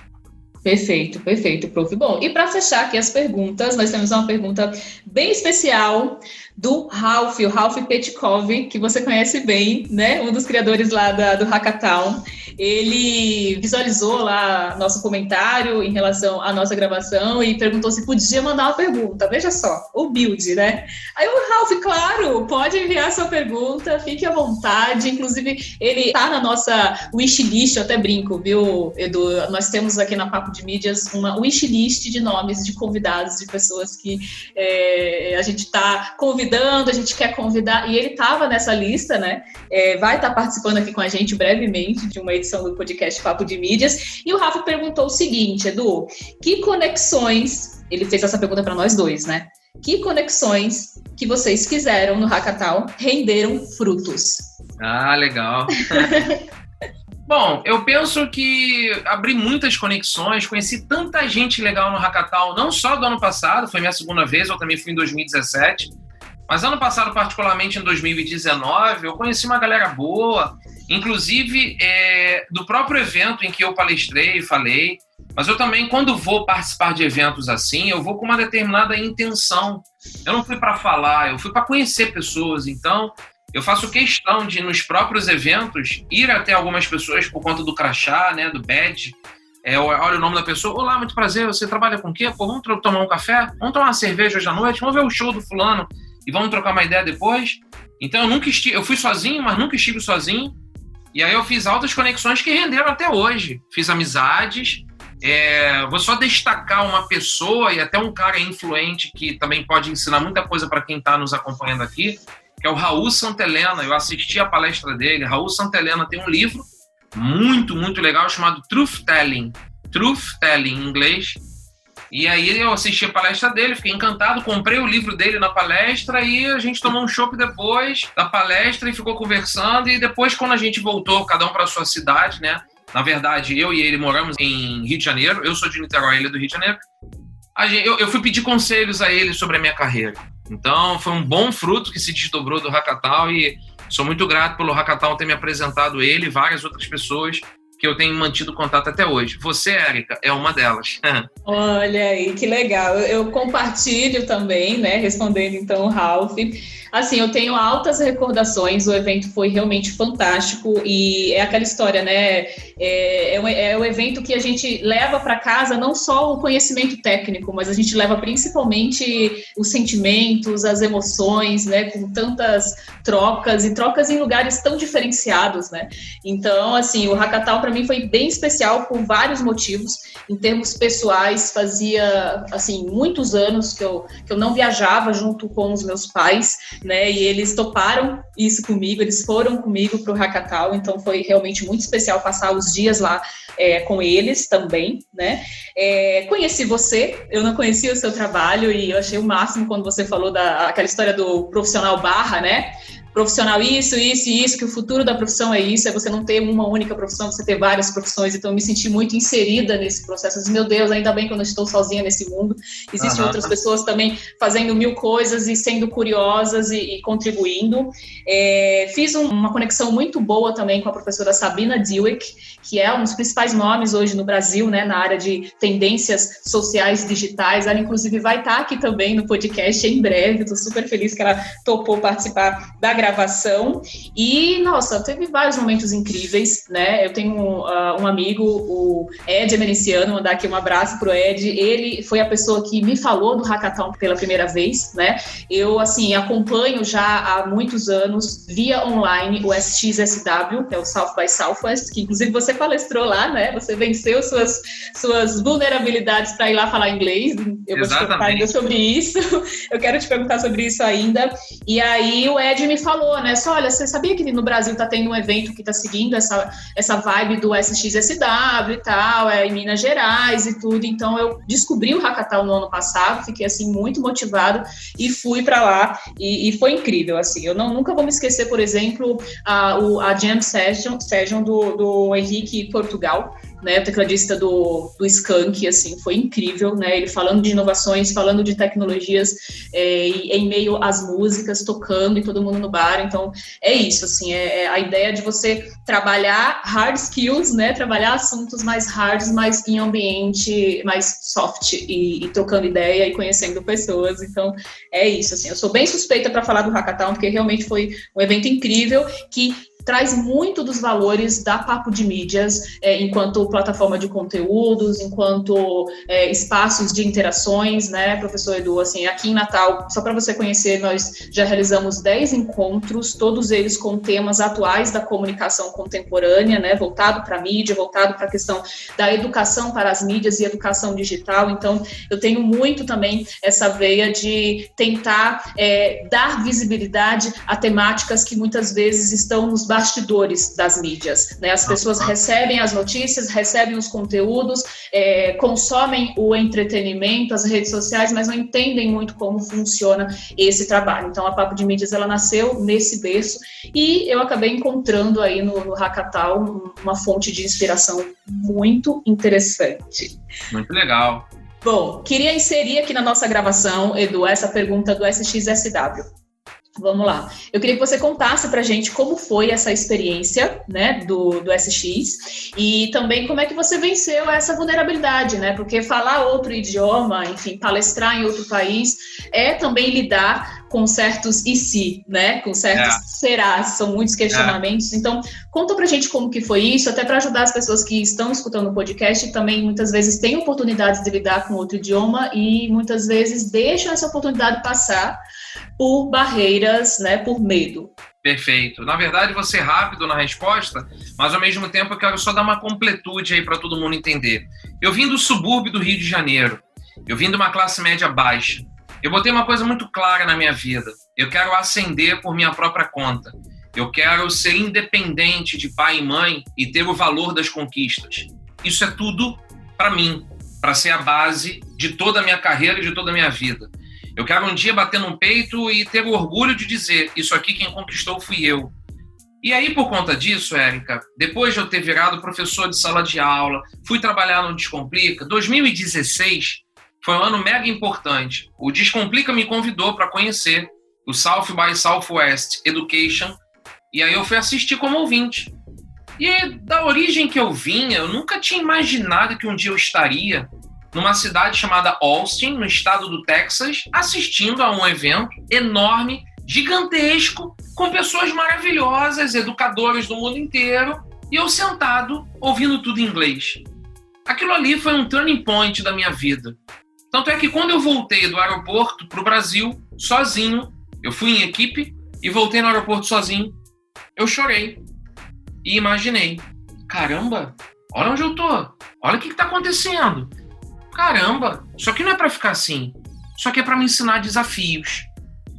Perfeito, perfeito, prof. Bom, e para fechar aqui as perguntas, nós temos uma pergunta bem especial do Ralph, o Ralph Petkov, que você conhece bem, né? Um dos criadores lá da, do Hackathon ele visualizou lá nosso comentário em relação à nossa gravação e perguntou se podia mandar uma pergunta. Veja só, o build, né? Aí o Ralph, claro, pode enviar sua pergunta, fique à vontade. Inclusive, ele tá na nossa wishlist, eu até brinco, viu, Edu? Nós temos aqui na Papo de Mídias uma wishlist de nomes de convidados, de pessoas que é, a gente tá convidando, a gente quer convidar, e ele tava nessa lista, né? É, vai estar tá participando aqui com a gente brevemente de uma edição do podcast Papo de Mídias. E o Rafa perguntou o seguinte, Edu, que conexões, ele fez essa pergunta para nós dois, né? Que conexões que vocês fizeram no Hackathon renderam frutos? Ah, legal. Bom, eu penso que abri muitas conexões, conheci tanta gente legal no Hackathon, não só do ano passado, foi minha segunda vez, eu também fui em 2017, mas ano passado, particularmente em 2019, eu conheci uma galera boa, inclusive é, do próprio evento em que eu palestrei e falei. Mas eu também, quando vou participar de eventos assim, eu vou com uma determinada intenção. Eu não fui para falar, eu fui para conhecer pessoas. Então, eu faço questão de, nos próprios eventos, ir até algumas pessoas por conta do crachá, né, do badge. É, olha o nome da pessoa. Olá, muito prazer. Você trabalha com o quê? Pô, vamos tomar um café? Vamos tomar uma cerveja hoje à noite? Vamos ver o show do fulano e vamos trocar uma ideia depois? Então, eu nunca estive... Eu fui sozinho, mas nunca estive sozinho. E aí eu fiz altas conexões que renderam até hoje. Fiz amizades. É, vou só destacar uma pessoa e até um cara influente que também pode ensinar muita coisa para quem está nos acompanhando aqui, que é o Raul Santelena. Eu assisti a palestra dele. Raul Santelena tem um livro muito, muito legal chamado Truth Telling. Truth Telling em inglês e aí eu assisti a palestra dele, fiquei encantado, comprei o livro dele na palestra e a gente tomou um chopp depois da palestra e ficou conversando. E depois, quando a gente voltou, cada um para sua cidade, né? Na verdade, eu e ele moramos em Rio de Janeiro. Eu sou de Niterói, ele é do Rio de Janeiro. Gente, eu, eu, fui pedir conselhos a ele sobre a minha carreira. Então, foi um bom fruto que se desdobrou do Hackathon e sou muito grato pelo Hackathon ter me apresentado ele e várias outras pessoas que eu tenho mantido contato até hoje. Você, Érica, é uma delas. Olha aí, que legal. Eu compartilho também, né? Respondendo então o Ralph. Assim, eu tenho altas recordações, o evento foi realmente fantástico e é aquela história, né? É, é, um, é um evento que a gente leva para casa não só o conhecimento técnico, mas a gente leva principalmente os sentimentos, as emoções, né? Com tantas trocas e trocas em lugares tão diferenciados, né? Então, assim, o Hackathon para mim foi bem especial por vários motivos. Em termos pessoais, fazia, assim, muitos anos que eu, que eu não viajava junto com os meus pais né? E eles toparam isso comigo, eles foram comigo para o Hackathon, então foi realmente muito especial passar os dias lá é, com eles também, né? É, conheci você, eu não conhecia o seu trabalho e eu achei o máximo quando você falou da aquela história do profissional barra, né? Profissional isso, isso e isso, que o futuro da profissão é isso, é você não ter uma única profissão, você ter várias profissões. Então, eu me senti muito inserida nesse processo. Eu disse, meu Deus, ainda bem que eu não estou sozinha nesse mundo. Existem uhum. outras pessoas também fazendo mil coisas e sendo curiosas e, e contribuindo. É, fiz um, uma conexão muito boa também com a professora Sabina Dewick, que é um dos principais nomes hoje no Brasil, né, na área de tendências sociais digitais. Ela, inclusive, vai estar aqui também no podcast em breve. Estou super feliz que ela topou participar da gravação. E, nossa, teve vários momentos incríveis, né? Eu tenho uh, um amigo, o Ed Emerenciano, mandar aqui um abraço pro Ed. Ele foi a pessoa que me falou do Hackathon pela primeira vez, né? Eu, assim, acompanho já há muitos anos, via online, o SXSW, que é o South by Southwest, que inclusive você palestrou lá, né? Você venceu suas, suas vulnerabilidades para ir lá falar inglês. Eu vou Exatamente. te perguntar ainda sobre isso. Eu quero te perguntar sobre isso ainda. E aí o Ed me falou, né? Só, olha, você sabia que no Brasil tá tendo um evento que tá seguindo essa, essa vibe do SXSW e tal, é em Minas Gerais e tudo. Então eu descobri o Hackathon no ano passado, fiquei assim muito motivado e fui para lá e, e, foi incrível, assim. Eu não, nunca vou me esquecer, por exemplo, a, o, a Jam Session, session do, do Henrique Portugal, né, o tecladista do, do Skank, assim, foi incrível, né, ele falando de inovações, falando de tecnologias é, em meio às músicas, tocando e todo mundo no bar, então é isso, assim, é, é, a ideia de você trabalhar hard skills, né, trabalhar assuntos mais hards, mas em ambiente mais soft e, e trocando ideia e conhecendo pessoas, então é isso, assim, eu sou bem suspeita para falar do Hackathon, porque realmente foi um evento incrível que traz muito dos valores da Papo de Mídias, é, enquanto plataforma de conteúdos, enquanto é, espaços de interações, né, professor Edu? Assim, aqui em Natal, só para você conhecer, nós já realizamos 10 encontros, todos eles com temas atuais da comunicação contemporânea, né, voltado para a mídia, voltado para a questão da educação para as mídias e educação digital. Então, eu tenho muito também essa veia de tentar é, dar visibilidade a temáticas que muitas vezes estão nos bastidores das mídias. Né? As pessoas recebem as notícias, recebem os conteúdos, é, consomem o entretenimento, as redes sociais, mas não entendem muito como funciona esse trabalho. Então, a Papo de Mídias ela nasceu nesse berço e eu acabei encontrando aí no, no Hackathon uma fonte de inspiração muito interessante. Muito legal. Bom, queria inserir aqui na nossa gravação, Edu, essa pergunta do SXSW. Vamos lá. Eu queria que você contasse para a gente como foi essa experiência, né, do, do SX e também como é que você venceu essa vulnerabilidade, né? Porque falar outro idioma, enfim, palestrar em outro país é também lidar com certos e se, né? Com certos é. será, são muitos questionamentos. É. Então, conta pra gente como que foi isso, até para ajudar as pessoas que estão escutando o podcast e também muitas vezes têm oportunidade de lidar com outro idioma e muitas vezes deixam essa oportunidade passar por barreiras, né, por medo. Perfeito. Na verdade, vou ser rápido na resposta, mas ao mesmo tempo eu quero só dar uma completude aí para todo mundo entender. Eu vim do subúrbio do Rio de Janeiro. Eu vim de uma classe média baixa. Eu botei uma coisa muito clara na minha vida. Eu quero ascender por minha própria conta. Eu quero ser independente de pai e mãe e ter o valor das conquistas. Isso é tudo para mim, para ser a base de toda a minha carreira e de toda a minha vida. Eu quero um dia bater no peito e ter o orgulho de dizer: isso aqui quem conquistou fui eu. E aí, por conta disso, Érica, depois de eu ter virado professor de sala de aula, fui trabalhar no Descomplica, 2016 foi um ano mega importante. O Descomplica me convidou para conhecer o South by Southwest Education, e aí eu fui assistir como ouvinte. E da origem que eu vinha, eu nunca tinha imaginado que um dia eu estaria numa cidade chamada Austin, no estado do Texas, assistindo a um evento enorme, gigantesco, com pessoas maravilhosas, educadores do mundo inteiro, e eu sentado ouvindo tudo em inglês. Aquilo ali foi um turning point da minha vida. Tanto é que quando eu voltei do aeroporto para o Brasil, sozinho, eu fui em equipe e voltei no aeroporto sozinho, eu chorei e imaginei: caramba, olha onde eu tô, olha o que está acontecendo caramba, isso aqui não é para ficar assim. Isso aqui é para me ensinar desafios.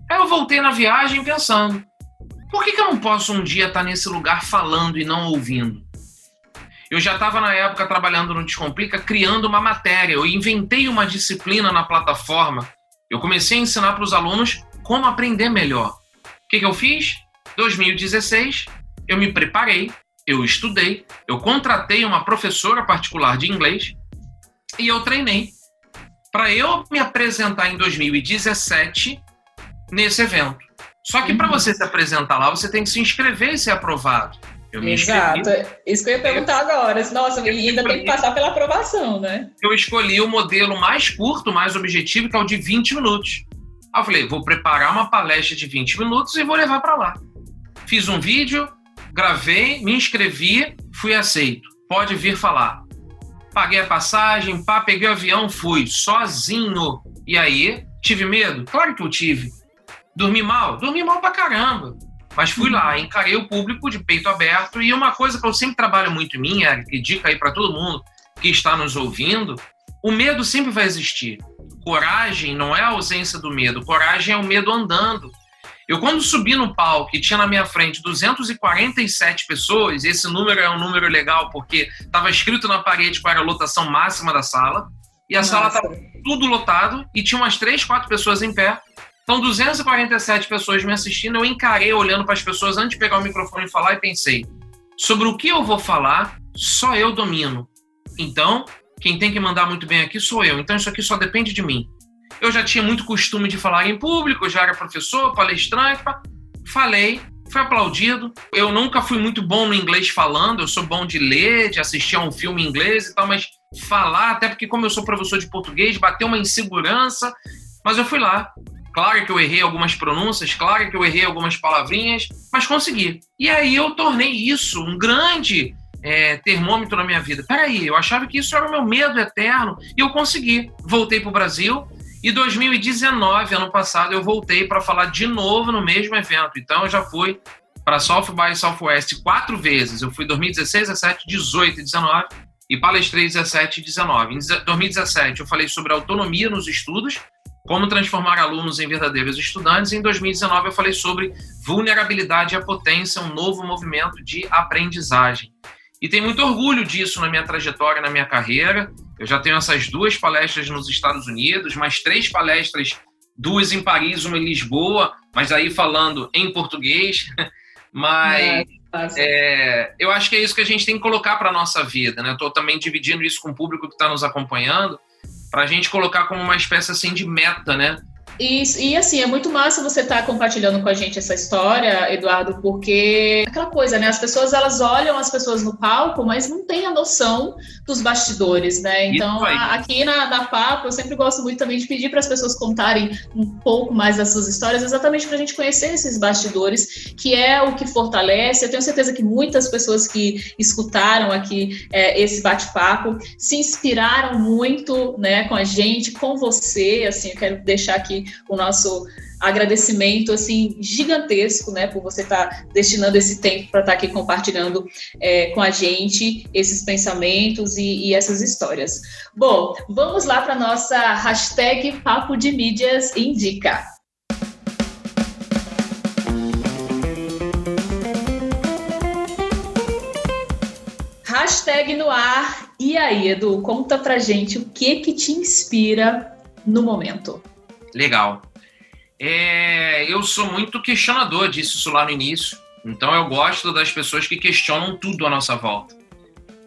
Aí eu voltei na viagem pensando: por que, que eu não posso um dia estar tá nesse lugar falando e não ouvindo? Eu já estava na época trabalhando no Descomplica, criando uma matéria. Eu inventei uma disciplina na plataforma. Eu comecei a ensinar para os alunos como aprender melhor. O que, que eu fiz? 2016, eu me preparei, eu estudei, eu contratei uma professora particular de inglês e eu treinei para eu me apresentar em 2017 nesse evento. Só que uhum. para você se apresentar lá, você tem que se inscrever e ser aprovado. Eu me Exato. Inscrevi. Isso que eu ia perguntar agora. Nossa, eu ainda escolhi, tem que passar pela aprovação, né? Eu escolhi o modelo mais curto, mais objetivo, que é o de 20 minutos. Aí eu falei, vou preparar uma palestra de 20 minutos e vou levar para lá. Fiz um vídeo, gravei, me inscrevi, fui aceito. Pode vir falar. Paguei a passagem, pá, peguei o avião, fui sozinho. E aí, tive medo? Claro que eu tive. Dormi mal? Dormi mal pra caramba. Mas fui lá, encarei o público de peito aberto. E uma coisa que eu sempre trabalho muito em mim, Eric, e dica aí para todo mundo que está nos ouvindo: o medo sempre vai existir. Coragem não é a ausência do medo, coragem é o medo andando. Eu, quando subi no palco e tinha na minha frente 247 pessoas, esse número é um número legal porque estava escrito na parede qual era a lotação máxima da sala, e a Nossa. sala estava tudo lotado e tinha umas três, quatro pessoas em pé. Então, 247 pessoas me assistindo, eu encarei olhando para as pessoas antes de pegar o microfone e falar e pensei: sobre o que eu vou falar, só eu domino. Então, quem tem que mandar muito bem aqui sou eu. Então, isso aqui só depende de mim. Eu já tinha muito costume de falar em público, já era professor, palestrante, falei, fui aplaudido. Eu nunca fui muito bom no inglês falando, eu sou bom de ler, de assistir a um filme em inglês e tal, mas falar, até porque como eu sou professor de português, bateu uma insegurança, mas eu fui lá. Claro que eu errei algumas pronúncias, claro que eu errei algumas palavrinhas, mas consegui. E aí eu tornei isso um grande é, termômetro na minha vida. Peraí, eu achava que isso era o meu medo eterno e eu consegui. Voltei para o Brasil e 2019, ano passado, eu voltei para falar de novo no mesmo evento. Então eu já fui para South by Southwest quatro vezes. Eu fui 2016, 17, 18 e 19 e palestrei 17 e 19. Em 2017 eu falei sobre autonomia nos estudos como transformar alunos em verdadeiros estudantes. Em 2019, eu falei sobre vulnerabilidade à potência, um novo movimento de aprendizagem. E tenho muito orgulho disso na minha trajetória, na minha carreira. Eu já tenho essas duas palestras nos Estados Unidos, mais três palestras, duas em Paris, uma em Lisboa, mas aí falando em português. Mas é, é, eu acho que é isso que a gente tem que colocar para a nossa vida. Né? Estou também dividindo isso com o público que está nos acompanhando para a gente colocar como uma espécie assim de meta, né? E, e assim, é muito massa você estar tá compartilhando com a gente essa história, Eduardo, porque aquela coisa, né? As pessoas elas olham as pessoas no palco, mas não têm a noção dos bastidores, né? Então, a, aqui na, na Papo, eu sempre gosto muito também de pedir para as pessoas contarem um pouco mais das suas histórias, exatamente para a gente conhecer esses bastidores, que é o que fortalece. Eu tenho certeza que muitas pessoas que escutaram aqui é, esse bate-papo se inspiraram muito, né, com a gente, com você. Assim, eu quero deixar aqui o nosso agradecimento assim gigantesco, né, por você estar tá destinando esse tempo para estar tá aqui compartilhando é, com a gente esses pensamentos e, e, essas histórias. Bom, vamos lá para nossa hashtag Papo de Mídias Indica. Hashtag no ar. E aí, Edu, conta pra gente o que que te inspira no momento. Legal. É, eu sou muito questionador, disse isso lá no início. Então eu gosto das pessoas que questionam tudo à nossa volta.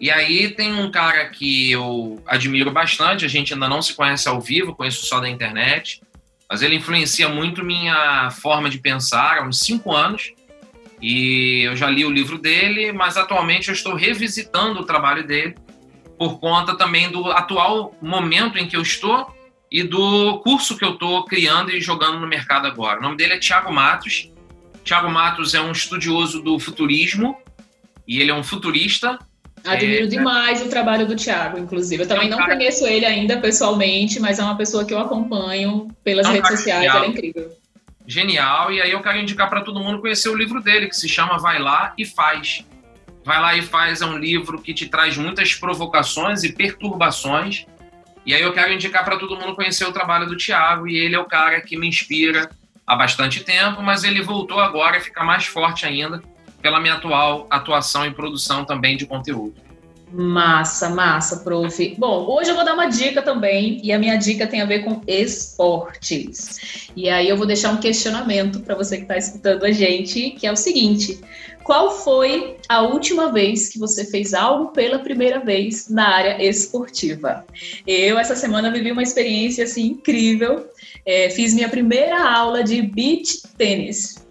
E aí tem um cara que eu admiro bastante, a gente ainda não se conhece ao vivo, conheço só da internet, mas ele influencia muito minha forma de pensar há uns cinco anos. E eu já li o livro dele, mas atualmente eu estou revisitando o trabalho dele por conta também do atual momento em que eu estou e do curso que eu estou criando e jogando no mercado agora. O nome dele é Tiago Matos. Tiago Matos é um estudioso do futurismo e ele é um futurista. Admiro é, demais o trabalho do Tiago, inclusive. Eu também é um não conheço ele ainda pessoalmente, mas é uma pessoa que eu acompanho pelas é um redes sociais, genial. ela é incrível. Genial, e aí eu quero indicar para todo mundo conhecer o livro dele, que se chama Vai Lá e Faz. Vai Lá e Faz é um livro que te traz muitas provocações e perturbações e aí eu quero indicar para todo mundo conhecer o trabalho do Tiago, e ele é o cara que me inspira há bastante tempo, mas ele voltou agora a ficar mais forte ainda pela minha atual atuação em produção também de conteúdo. Massa, massa, prof. Bom, hoje eu vou dar uma dica também, e a minha dica tem a ver com esportes. E aí eu vou deixar um questionamento para você que está escutando a gente, que é o seguinte: qual foi a última vez que você fez algo pela primeira vez na área esportiva? Eu, essa semana, vivi uma experiência assim incrível. É, fiz minha primeira aula de beach tênis.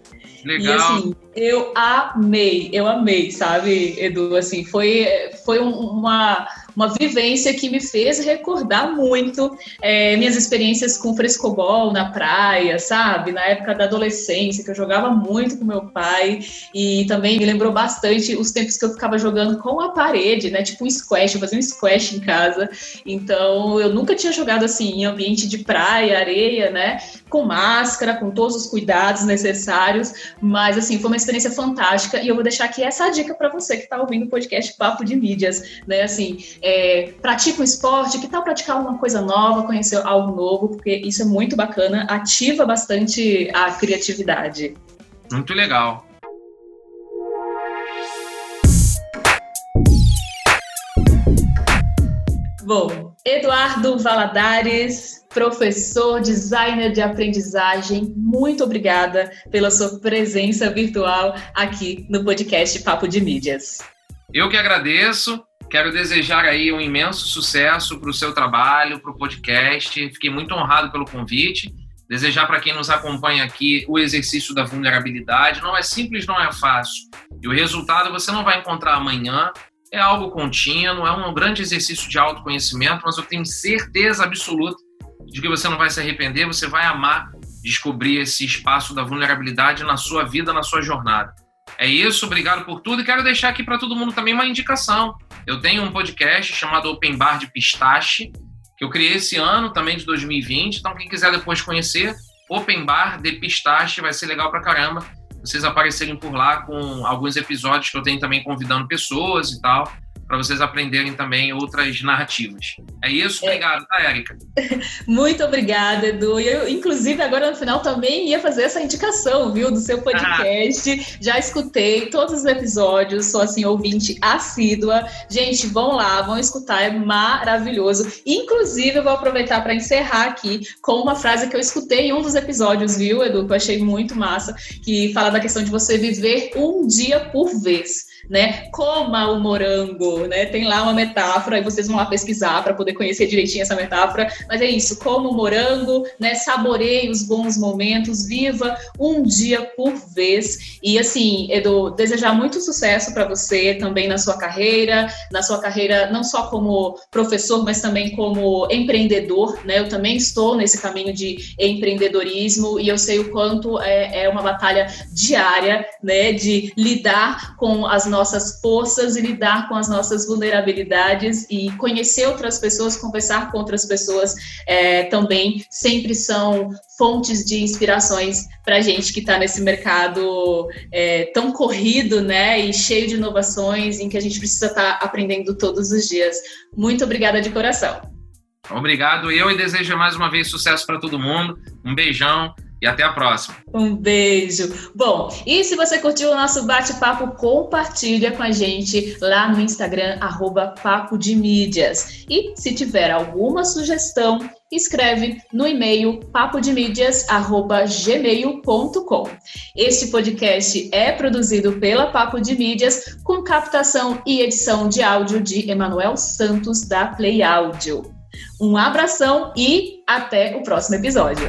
Legal. E assim, eu amei, eu amei, sabe, Edu? Assim, foi, foi uma, uma vivência que me fez recordar muito é, minhas experiências com frescobol na praia, sabe? Na época da adolescência, que eu jogava muito com meu pai, e também me lembrou bastante os tempos que eu ficava jogando com a parede, né? Tipo um squash, eu fazia um squash em casa. Então, eu nunca tinha jogado assim em ambiente de praia, areia, né? Com máscara, com todos os cuidados necessários, mas assim, foi uma experiência fantástica e eu vou deixar aqui essa dica para você que está ouvindo o podcast Papo de Mídias, né? Assim, é, pratica um esporte, que tal praticar uma coisa nova, conhecer algo novo, porque isso é muito bacana, ativa bastante a criatividade. Muito legal. Bom, Eduardo Valadares, professor, designer de aprendizagem, muito obrigada pela sua presença virtual aqui no podcast Papo de Mídias. Eu que agradeço. Quero desejar aí um imenso sucesso para o seu trabalho, para o podcast. Fiquei muito honrado pelo convite. Desejar para quem nos acompanha aqui o exercício da vulnerabilidade. Não é simples, não é fácil. E o resultado você não vai encontrar amanhã. É algo contínuo, é um grande exercício de autoconhecimento, mas eu tenho certeza absoluta de que você não vai se arrepender, você vai amar descobrir esse espaço da vulnerabilidade na sua vida, na sua jornada. É isso, obrigado por tudo. E quero deixar aqui para todo mundo também uma indicação. Eu tenho um podcast chamado Open Bar de Pistache, que eu criei esse ano também de 2020. Então, quem quiser depois conhecer, Open Bar de Pistache, vai ser legal pra caramba. Vocês aparecerem por lá com alguns episódios que eu tenho também convidando pessoas e tal para vocês aprenderem também outras narrativas. É isso? É. Obrigado, tá, Érica? Muito obrigada, Edu. Eu, inclusive, agora no final também ia fazer essa indicação, viu, do seu podcast. Ah. Já escutei todos os episódios, sou assim, ouvinte assídua. Gente, vão lá, vão escutar, é maravilhoso. Inclusive, eu vou aproveitar para encerrar aqui com uma frase que eu escutei em um dos episódios, viu, Edu, que eu achei muito massa, que fala da questão de você viver um dia por vez né? Coma o morango, né? Tem lá uma metáfora e vocês vão lá pesquisar para poder conhecer direitinho essa metáfora. Mas é isso, coma o morango, né? Saboreie os bons momentos, viva um dia por vez. E assim, Edu, desejar muito sucesso para você também na sua carreira, na sua carreira não só como professor, mas também como empreendedor, né? Eu também estou nesse caminho de empreendedorismo e eu sei o quanto é, é uma batalha diária, né? De lidar com as nossas forças e lidar com as nossas vulnerabilidades e conhecer outras pessoas, conversar com outras pessoas é, também sempre são fontes de inspirações para a gente que está nesse mercado é, tão corrido, né, e cheio de inovações, em que a gente precisa estar tá aprendendo todos os dias. Muito obrigada de coração. Obrigado eu e desejo mais uma vez sucesso para todo mundo. Um beijão e até a próxima. Um beijo. Bom, e se você curtiu o nosso bate-papo, compartilha com a gente lá no Instagram, arroba Papo de Mídias. E se tiver alguma sugestão, escreve no e-mail papodemídias@gmail.com. Este podcast é produzido pela Papo de Mídias com captação e edição de áudio de Emanuel Santos da Play Áudio. Um abração e até o próximo episódio.